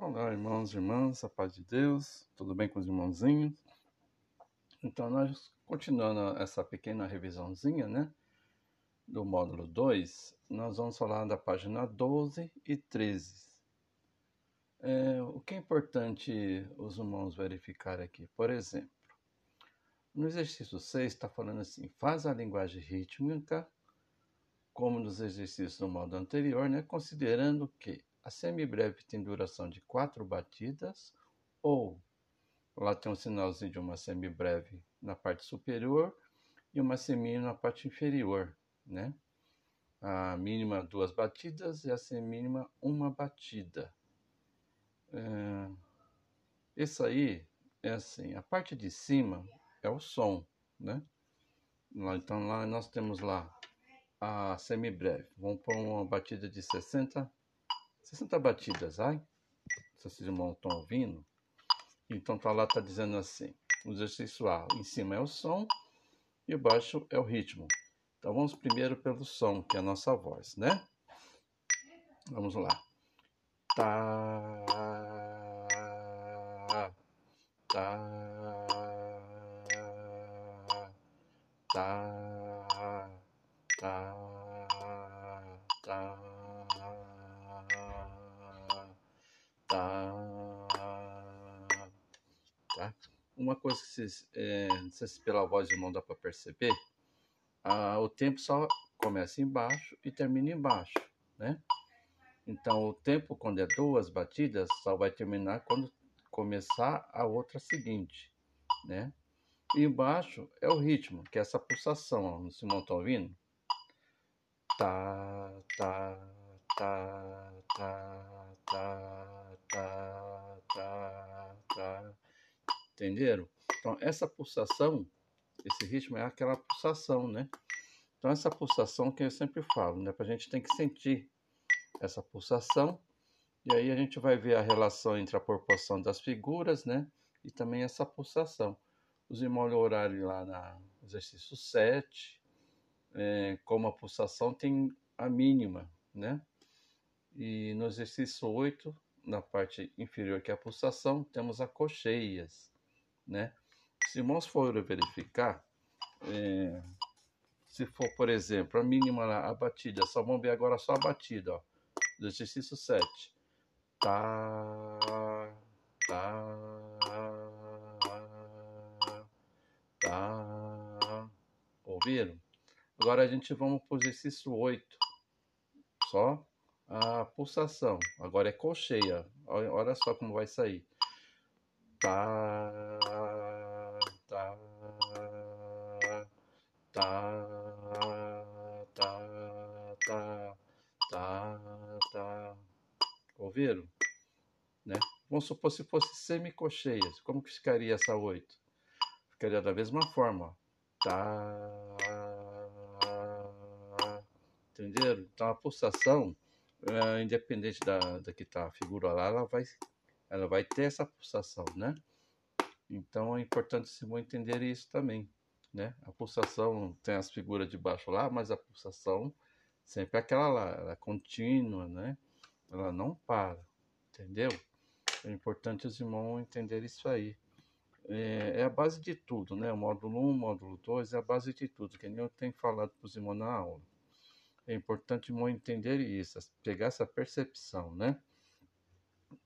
Olá, irmãos e irmãs, a paz de Deus, tudo bem com os irmãozinhos? Então, nós continuando essa pequena revisãozinha, né, do módulo 2, nós vamos falar da página 12 e 13. É, o que é importante os irmãos verificar aqui? Por exemplo, no exercício 6 está falando assim, faz a linguagem rítmica, como nos exercícios do modo anterior, né, considerando que a semibreve tem duração de quatro batidas, ou lá tem um sinalzinho de uma semibreve na parte superior e uma semínima na parte inferior, né? A mínima duas batidas e a semínima uma batida. É... Esse aí é assim, a parte de cima é o som, né? Então lá nós temos lá a semibreve. Vamos pôr uma batida de 60 60 batidas, ai? Se vocês não estão ouvindo. Então tá lá, tá dizendo assim, o exercício A, em cima é o som e baixo é o ritmo. Então vamos primeiro pelo som, que é a nossa voz, né? Vamos lá. Tá, tá, tá, tá, tá. Uma coisa que vocês, é, não sei se pela voz não dá para perceber, ah, o tempo só começa embaixo e termina embaixo, né? Então, o tempo, quando é duas batidas, só vai terminar quando começar a outra seguinte, né? E embaixo é o ritmo, que é essa pulsação, ó, no Simão tá ouvindo? Tá, tá, tá, tá, tá, tá, Entenderam? Então, essa pulsação, esse ritmo é aquela pulsação, né? Então, essa pulsação que eu sempre falo, né? A gente tem que sentir essa pulsação e aí a gente vai ver a relação entre a proporção das figuras, né? E também essa pulsação. Os irmãos olharem lá no exercício 7, é, como a pulsação tem a mínima, né? E no exercício 8, na parte inferior que é a pulsação, temos a cocheias né? Se irmãos forem verificar, é, se for, por exemplo, a mínima a batida, só vamos ver agora só a batida, ó, do exercício 7. Tá, tá, tá. Ouviram? Agora a gente vamos para o exercício 8. Só a pulsação. Agora é colcheia. Olha, só como vai sair. Tá, tá, tá, tá, tá, tá. Ouviram? Né? Vamos supor se fosse semicocheias. Como que ficaria essa oito? Ficaria da mesma forma. Ó. Tá. Entenderam? Então a pulsação, é, independente da, da que está a figura lá, ela vai ela vai ter essa pulsação, né? Então é importante se entender isso também, né? A pulsação tem as figuras de baixo lá, mas a pulsação sempre é aquela lá, ela é contínua, né? Ela não para, entendeu? É importante os irmãos entenderem isso aí. É, é, a base de tudo, né? O módulo 1, o módulo 2 é a base de tudo, que nem eu tenho falado para os irmãos na aula. É importante o irmão entender isso, pegar essa percepção, né?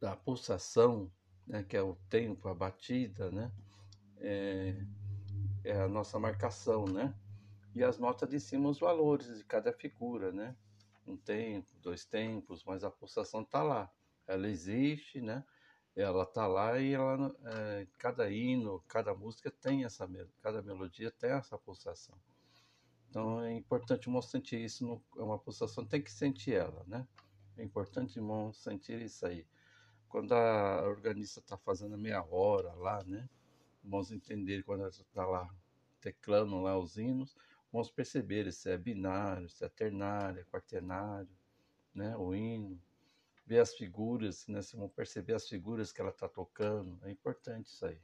da pulsação, né, que é o tempo, a batida, né, é, é, a nossa marcação, né, e as notas de cima os valores de cada figura, né, um tempo, dois tempos, mas a pulsação está lá, ela existe, né, ela está lá e ela, é, cada hino, cada música tem essa, cada melodia tem essa pulsação. Então é importante o irmão sentir isso, no, é uma pulsação, tem que sentir ela, né? É importante irmão sentir isso aí quando a organista está fazendo meia hora lá, né? Vamos entender quando ela está lá teclando lá os hinos, vamos perceber se é binário, se é ternário, é quaternário, né? O hino, ver as figuras, né? Vocês vão perceber as figuras que ela está tocando, é importante isso aí.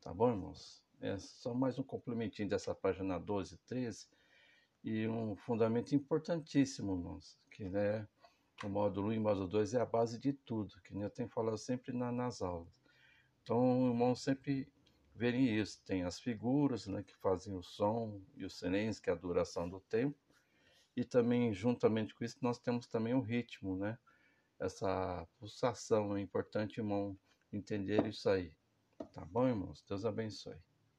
Tá bom, irmãos? É só mais um complementinho dessa página 12 e 13 e um fundamento importantíssimo, irmãos, que né, o módulo 1 e o módulo 2 é a base de tudo, que eu tenho falado sempre na, nas aulas. Então, irmãos sempre verem isso. Tem as figuras né, que fazem o som e os sirenes, que é a duração do tempo. E também, juntamente com isso, nós temos também o ritmo, né? Essa pulsação. É importante, irmão, entender isso aí. Tá bom, irmãos? Deus abençoe.